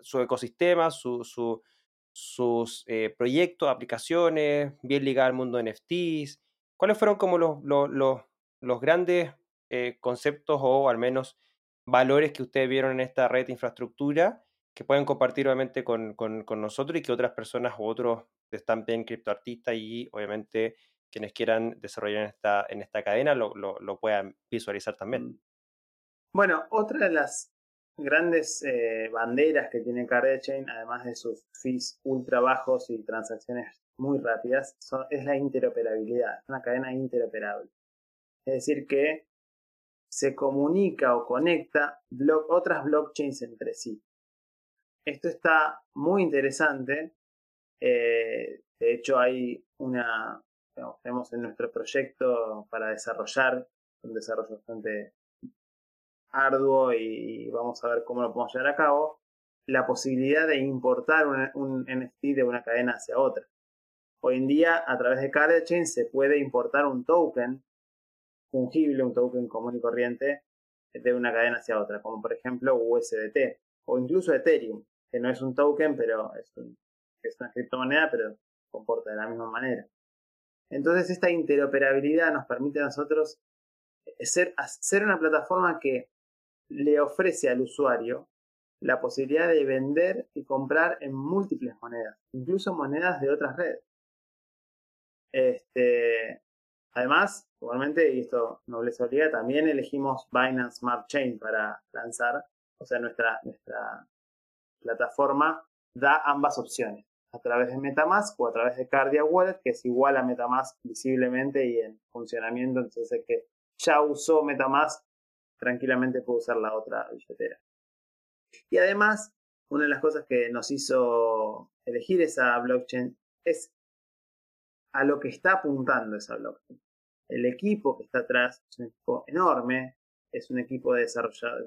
Su ecosistema, su, sus proyectos, aplicaciones, bien ligado al mundo de NFTs. ¿Cuáles fueron como los, los, los grandes conceptos o al menos valores que ustedes vieron en esta red de infraestructura que pueden compartir obviamente con, nosotros y que otras personas u otros están bien criptoartistas y obviamente quienes quieran desarrollar en esta, en esta cadena lo, puedan visualizar también. Mm. Bueno, otra de las grandes eh, banderas que tiene Chain, además de sus fees ultra bajos y transacciones muy rápidas, es la interoperabilidad, una cadena interoperable. Es decir, que se comunica o conecta otras blockchains entre sí. Esto está muy interesante. Eh, de hecho, hay una, tenemos en nuestro proyecto para desarrollar, un desarrollo bastante arduo y vamos a ver cómo lo podemos llevar a cabo, la posibilidad de importar un, NFT de una cadena hacia otra. Hoy en día, a través de Chain se puede importar un token fungible, un token común y corriente de una cadena hacia otra, como por ejemplo USDT o incluso Ethereum, que no es un token, pero es, es una criptomoneda, pero comporta de la misma manera. Entonces esta interoperabilidad nos permite a nosotros ser, ser una plataforma que le ofrece al usuario la posibilidad de vender y comprar en múltiples monedas, incluso monedas de otras redes. Este, además, igualmente, y esto no les obliga, también elegimos Binance Smart Chain para lanzar, o sea, nuestra, nuestra plataforma da ambas opciones, a través de Metamask o a través de Cardia Wallet, que es igual a Metamask visiblemente y en funcionamiento, entonces que ya usó Metamask, tranquilamente puede usar la otra billetera. Y además, una de las cosas que nos hizo elegir esa blockchain es a lo que está apuntando esa blockchain. El equipo que está atrás es un equipo enorme, es un equipo de,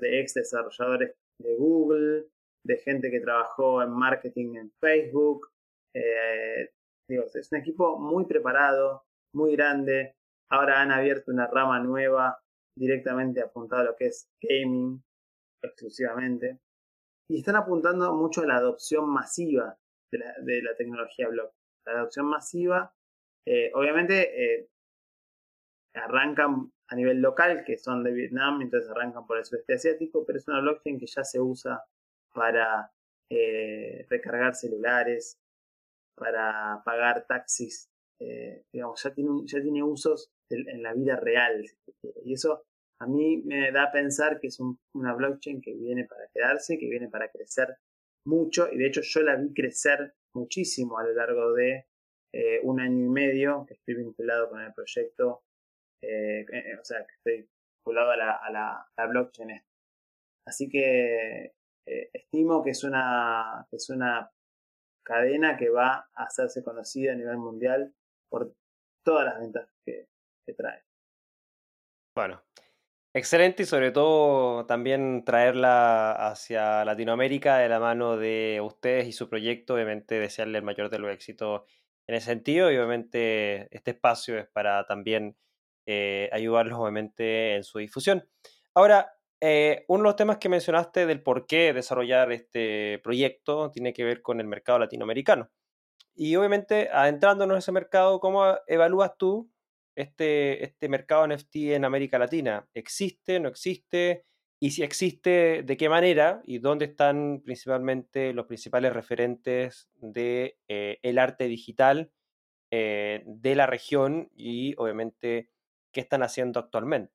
de ex desarrolladores de Google, de gente que trabajó en marketing en Facebook. Eh, es un equipo muy preparado, muy grande. Ahora han abierto una rama nueva directamente apuntada a lo que es gaming exclusivamente y están apuntando mucho a la adopción masiva de la, tecnología blockchain. La adopción masiva, eh, obviamente, eh, arrancan a nivel local, que son de Vietnam, entonces arrancan por el sudeste asiático, pero es una blockchain que ya se usa para eh, recargar celulares, para pagar taxis, digamos, ya tiene, ya tiene usos en la vida real. Y eso a mí me da a pensar que es una blockchain que viene para quedarse, que viene para crecer mucho y de hecho yo la vi crecer muchísimo a lo largo de eh, un año y medio que estoy vinculado con el proyecto, eh, eh, o sea, que estoy vinculado a la, blockchain. Así que estimo que es, una, que es una cadena que va a hacerse conocida a nivel mundial por todas las ventas que, que trae. Bueno, Excelente y sobre todo también traerla hacia Latinoamérica de la mano de ustedes y su proyecto, obviamente desearle el mayor de los éxitos en ese sentido y obviamente este espacio es para también eh, ayudarlos obviamente en su difusión. Ahora, eh, uno de los temas que mencionaste del por qué desarrollar este proyecto tiene que ver con el mercado latinoamericano. Y obviamente, adentrándonos en ese mercado, ¿cómo evalúas tú este, este mercado NFT en América Latina? ¿Existe, no existe? Y si existe, ¿de qué manera? ¿Y dónde están principalmente los principales referentes del de, eh, arte digital eh, de la región y obviamente qué están haciendo actualmente?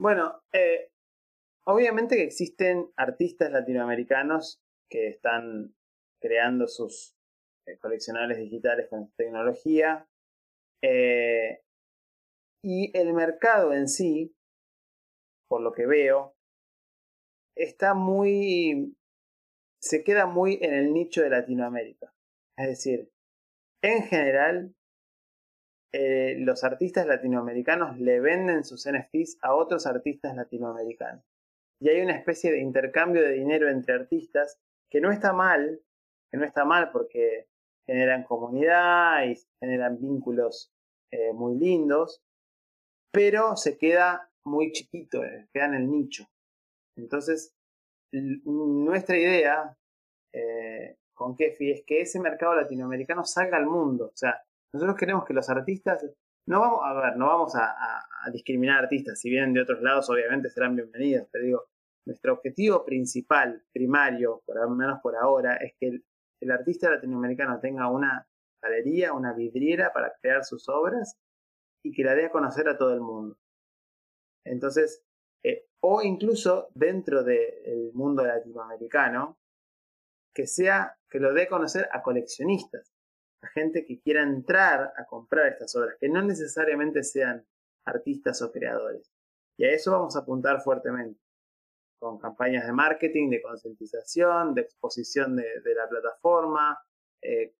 Bueno, eh, obviamente que existen artistas latinoamericanos que están creando sus coleccionables digitales con tecnología. Eh, y el mercado en sí, por lo que veo, está muy... se queda muy en el nicho de Latinoamérica. Es decir, en general, eh, los artistas latinoamericanos le venden sus NFTs a otros artistas latinoamericanos. Y hay una especie de intercambio de dinero entre artistas que no está mal, que no está mal porque generan comunidad y generan vínculos eh, muy lindos, pero se queda muy chiquito, eh, queda en el nicho. Entonces, nuestra idea eh, con Kefi es que ese mercado latinoamericano salga al mundo. O sea, nosotros queremos que los artistas, no vamos a ver, no vamos a, discriminar artistas, si vienen de otros lados obviamente serán bienvenidos, pero digo, nuestro objetivo principal, primario, por lo menos por ahora, es que el artista latinoamericano tenga una galería, una vidriera para crear sus obras y que la dé a conocer a todo el mundo. Entonces, eh, o incluso dentro del mundo latinoamericano, que sea, que lo dé a conocer a coleccionistas, a gente que quiera entrar a comprar estas obras, que no necesariamente sean artistas o creadores. Y a eso vamos a apuntar fuertemente, con campañas de marketing, de concientización, de exposición de, la plataforma, eh,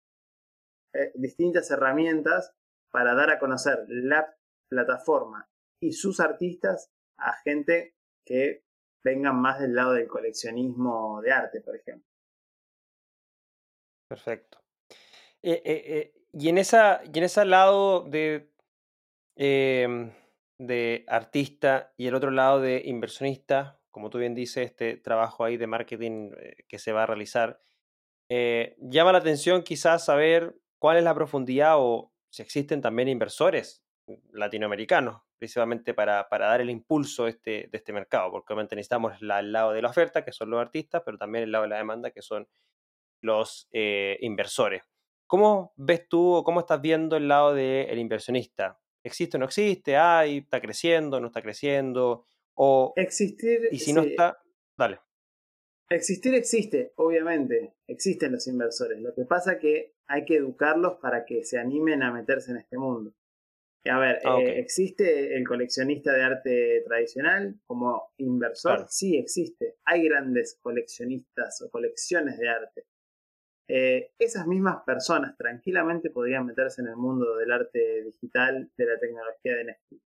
eh, distintas herramientas para dar a conocer la plataforma y sus artistas a gente que vengan más del lado del coleccionismo de arte, por ejemplo. Perfecto. Eh, eh, y, en esa, y en ese lado de, em, de artista y el otro lado de inversionista, como tú bien dices, este trabajo ahí de marketing que se va a realizar. Llama la atención quizás saber cuál es la profundidad o si existen también inversores latinoamericanos, principalmente para, para dar el impulso de este, de este mercado, porque obviamente necesitamos el lado de la oferta, que son los artistas, pero también el lado de la demanda, que son los eh, inversores. ¿Cómo ves tú o cómo estás viendo el lado del inversionista? ¿Existe o no existe? ¿Hay? ¿Está creciendo? ¿No está creciendo? O, Existir. Y si no está, dale. Existir existe, obviamente. Existen los inversores. Lo que pasa es que hay que educarlos para que se animen a meterse en este mundo. A ver, ah, eh, ¿existe el coleccionista de arte tradicional como inversor? Sí, existe. Hay grandes coleccionistas o colecciones de arte. Eh, esas mismas personas tranquilamente podrían meterse en el mundo del arte digital, de la tecnología de NFT.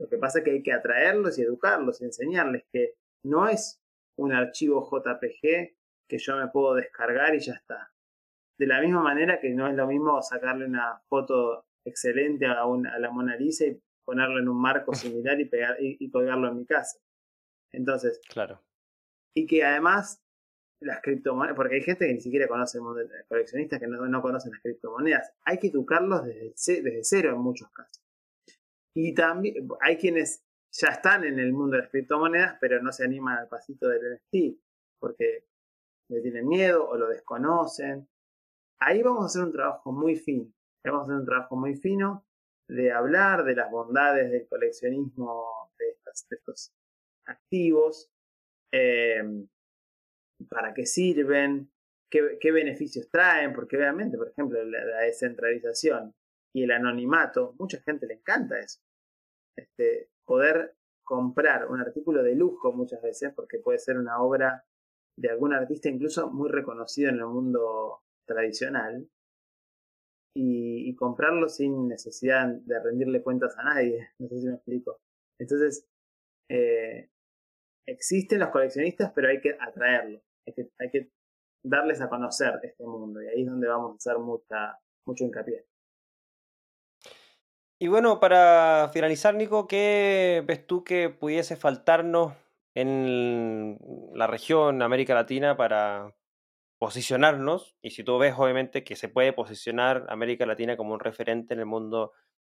Lo que pasa es que hay que atraerlos y educarlos y enseñarles que no es un archivo JPG que yo me puedo descargar y ya está. De la misma manera que no es lo mismo sacarle una foto excelente a, a la Mona Lisa y ponerlo en un marco similar y, pegar, y colgarlo en mi casa. Entonces, claro. Y que además las criptomonedas, porque hay gente que ni siquiera conoce, coleccionistas que no, conocen las criptomonedas. Hay que educarlos desde, desde cero en muchos casos. Y también hay quienes ya están en el mundo de las criptomonedas, pero no se animan al pasito del NFT, porque le tienen miedo o lo desconocen. Ahí vamos a hacer un trabajo muy fino. Vamos a hacer un trabajo muy fino de hablar de las bondades del coleccionismo de, estos activos. Eh, para qué sirven, qué, beneficios traen, porque obviamente, por ejemplo, la, descentralización y el anonimato, mucha gente le encanta eso. Este, poder comprar un artículo de lujo muchas veces, porque puede ser una obra de algún artista incluso muy reconocido en el mundo tradicional, y, comprarlo sin necesidad de rendirle cuentas a nadie. No sé si me explico. Entonces, eh, existen los coleccionistas, pero hay que atraerlos hay que, darles a conocer este mundo y ahí es donde vamos a hacer mucha, mucho hincapié. Y bueno, para finalizar, Nico, ¿qué ves tú que pudiese faltarnos en la región América Latina para posicionarnos? Y si tú ves, obviamente, que se puede posicionar América Latina como un referente en el mundo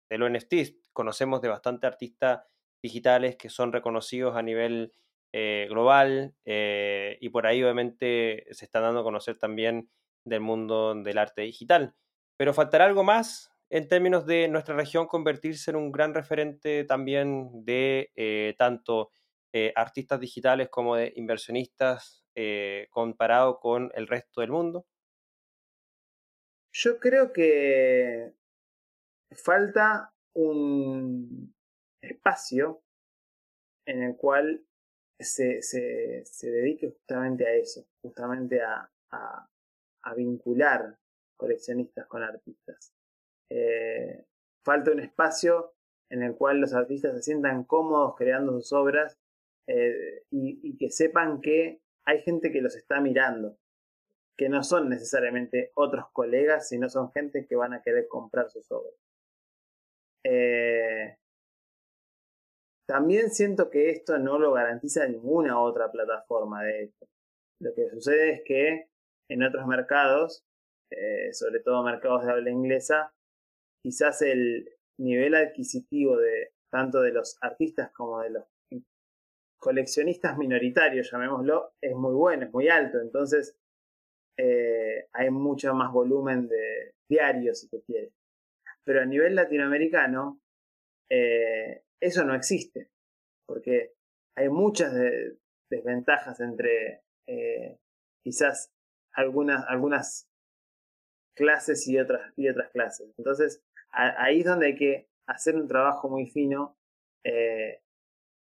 de los. Conocemos de bastantes artistas digitales que son reconocidos a nivel eh, global eh, y por ahí obviamente se está dando a conocer también del mundo del arte digital. Pero faltará algo más en términos de nuestra región convertirse en un gran referente también de eh, tanto artistas digitales como de inversionistas comparado con el resto del mundo? Yo creo que falta un espacio en el cual se, se, se dedique justamente a eso, justamente a, a, vincular coleccionistas con artistas. Eh, falta un espacio en el cual los artistas se sientan cómodos creando sus obras eh, y, que sepan que hay gente que los está mirando, que no son necesariamente otros colegas, sino son gente que van a querer comprar sus obras. Eh, también siento que esto no lo garantiza ninguna otra plataforma, de hecho. Lo que sucede es que en otros mercados, eh, sobre todo mercados de habla inglesa, quizás el nivel adquisitivo de tanto de los artistas como de los coleccionistas minoritarios, llamémoslo, es muy bueno, es muy alto. Entonces eh, hay mucho más volumen de diarios, si se quiere. Pero a nivel latinoamericano, eh, eso no existe, porque hay muchas desventajas entre eh, quizás algunas, algunas clases y otras, y otras clases. Entonces, ahí es donde hay que hacer un trabajo muy fino eh,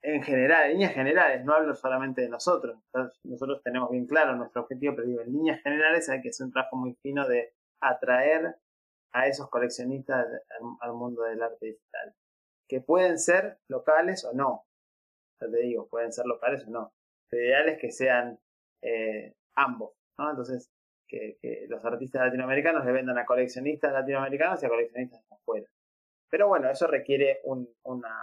en general, en líneas generales, no hablo solamente de nosotros, nosotros tenemos bien claro nuestro objetivo, pero digo, en líneas generales hay que hacer un trabajo muy fino de atraer a esos coleccionistas al mundo del arte digital que pueden ser locales o no. Ya te digo, pueden ser locales o no. Lo ideal es que sean eh, ambos, ¿no? Entonces, que, los artistas latinoamericanos le vendan a coleccionistas latinoamericanos y a coleccionistas afuera. Pero bueno, eso requiere una,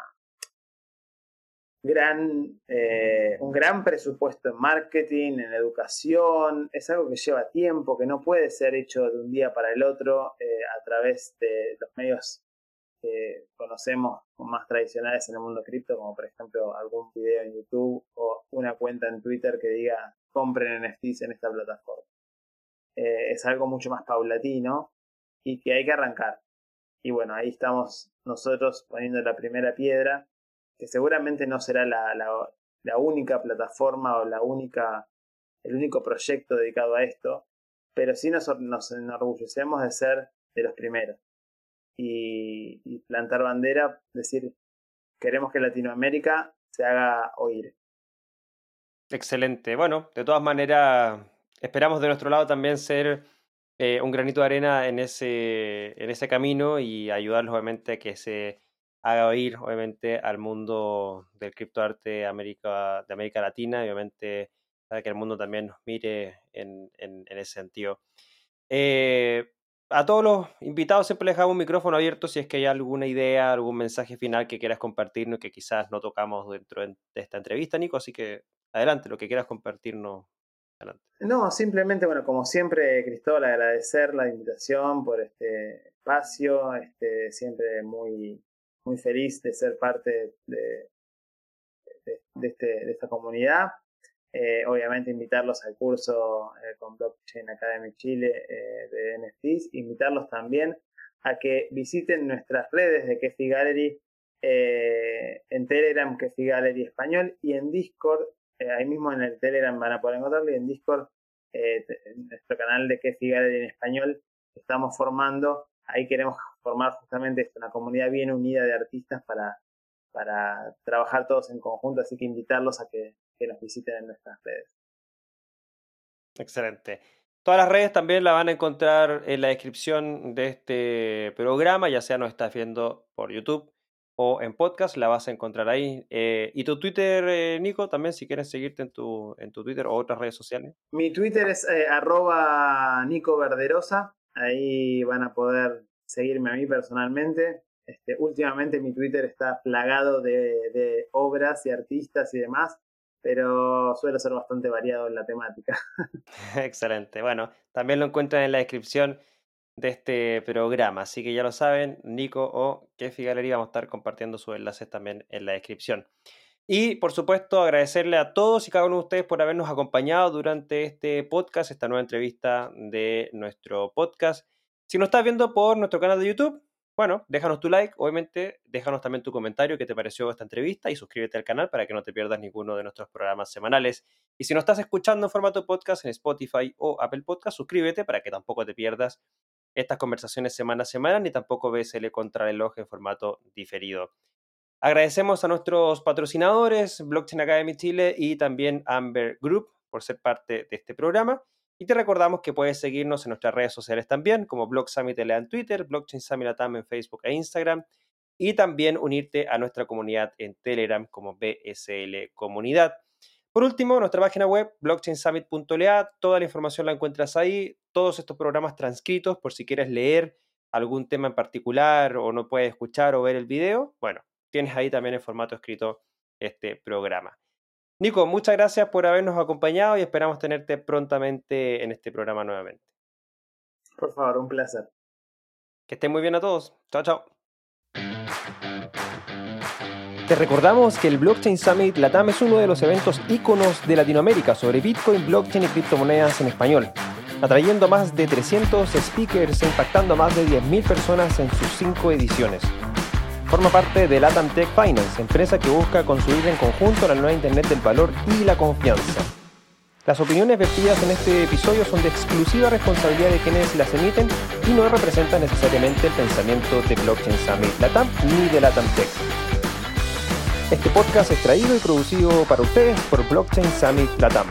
eh, un gran presupuesto en marketing, en educación, es algo que lleva tiempo, que no puede ser hecho de un día para el otro eh, a través de los medios que conocemos más tradicionales en el mundo cripto, como por ejemplo algún video en YouTube o una cuenta en Twitter que diga compren NFTs en esta plataforma. Eh, es algo mucho más paulatino y que hay que arrancar. Y bueno, ahí estamos nosotros poniendo la primera piedra que seguramente no será la, la, única plataforma o la única, el único proyecto dedicado a esto, pero sí nos, nos enorgullecemos de ser de los primeros. Y, plantar bandera, decir, queremos que Latinoamérica se haga oír. Excelente. Bueno, de todas maneras, esperamos de nuestro lado también ser eh, un granito de arena en ese, en ese camino y ayudarlos obviamente a que se haga oír, obviamente, al mundo del criptoarte América, de América Latina obviamente para que el mundo también nos mire en, en, ese sentido. Eh, a todos los invitados siempre les hago un micrófono abierto si es que hay alguna idea, algún mensaje final que quieras compartirnos que quizás no tocamos dentro de esta entrevista, Nico. Así que adelante, lo que quieras compartirnos. Adelante. No, simplemente, bueno, como siempre, Cristóbal, agradecer la invitación por este espacio, este, siempre muy muy feliz de ser parte de, de, este, de esta comunidad. Eh, obviamente invitarlos al curso eh, con Blockchain Academy Chile eh, de NFTs, invitarlos también a que visiten nuestras redes de Kefi Gallery en Telegram, Kefi Gallery Español y en Discord, ahí mismo en el Telegram van a poder encontrarlo y en Discord, nuestro canal de Kefi Gallery en Español, estamos formando, ahí queremos formar justamente una comunidad bien unida de artistas para, para trabajar todos en conjunto, así que invitarlos a que, nos visiten en nuestras redes. Excelente. Todas las redes también las van a encontrar en la descripción de este programa, ya sea nos estás viendo por YouTube o en podcast, la vas a encontrar ahí. Eh, y tu Twitter, eh, Nico, también si quieres seguirte en tu, en tu Twitter o otras redes sociales. Mi Twitter es eh, arroba Nico Verderosa, ahí van a poder seguirme a mí personalmente. Este, últimamente mi Twitter está plagado de, obras y artistas y demás, pero suelo ser bastante variado en la temática. Excelente. Bueno, también lo encuentran en la descripción de este programa, así que ya lo saben, Nico o Kefi Galería vamos a estar compartiendo sus enlaces también en la descripción. Y por supuesto, agradecerle a todos y cada uno de ustedes por habernos acompañado durante este podcast, esta nueva entrevista de nuestro podcast. Si nos estás viendo por nuestro canal de YouTube, bueno, déjanos tu like, obviamente, déjanos también tu comentario, qué te pareció esta entrevista y suscríbete al canal para que no te pierdas ninguno de nuestros programas semanales. Y si nos estás escuchando en formato podcast en Spotify o Apple Podcast, suscríbete para que tampoco te pierdas estas conversaciones semana a semana ni tampoco ves el contrarreloj en formato diferido. Agradecemos a nuestros patrocinadores, Blockchain Academy Chile y también Amber Group por ser parte de este programa. Y te recordamos que puedes seguirnos en nuestras redes sociales también, como Blog Summit LA en Twitter, Blockchain Summit Latam en Facebook e Instagram, y también unirte a nuestra comunidad en Telegram como BSL Comunidad. Por último, nuestra página web, blockchainsummit.la, toda la información la encuentras ahí, todos estos programas transcritos por si quieres leer algún tema en particular o no puedes escuchar o ver el video, bueno, tienes ahí también en formato escrito este programa. Nico, muchas gracias por habernos acompañado y esperamos tenerte prontamente en este programa nuevamente. Por favor, un placer. Que estén muy bien a todos. Chao, chao. Te recordamos que el Blockchain Summit Latam es uno de los eventos íconos de Latinoamérica sobre Bitcoin, blockchain y criptomonedas en español, atrayendo más de 300 speakers e impactando a más de 10.000 personas en sus cinco ediciones. Forma parte de Latam Tech Finance, empresa que busca construir en conjunto la nueva Internet del valor y la confianza. Las opiniones vertidas en este episodio son de exclusiva responsabilidad de quienes las emiten y no representan necesariamente el pensamiento de Blockchain Summit Latam ni de Latam Tech. Este podcast es traído y producido para ustedes por Blockchain Summit Latam.